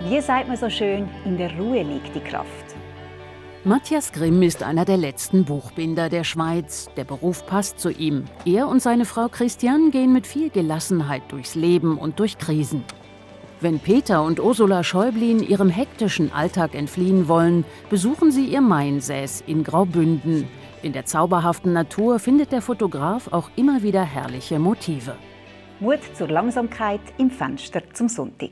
Wie sagt man so schön, in der Ruhe liegt die Kraft. Matthias Grimm ist einer der letzten Buchbinder der Schweiz. Der Beruf passt zu ihm. Er und seine Frau Christiane gehen mit viel Gelassenheit durchs Leben und durch Krisen. Wenn Peter und Ursula Schäublin ihrem hektischen Alltag entfliehen wollen, besuchen sie ihr Mainsäß in Graubünden. In der zauberhaften Natur findet der Fotograf auch immer wieder herrliche Motive. Mut zur Langsamkeit im Fenster zum Sonntag.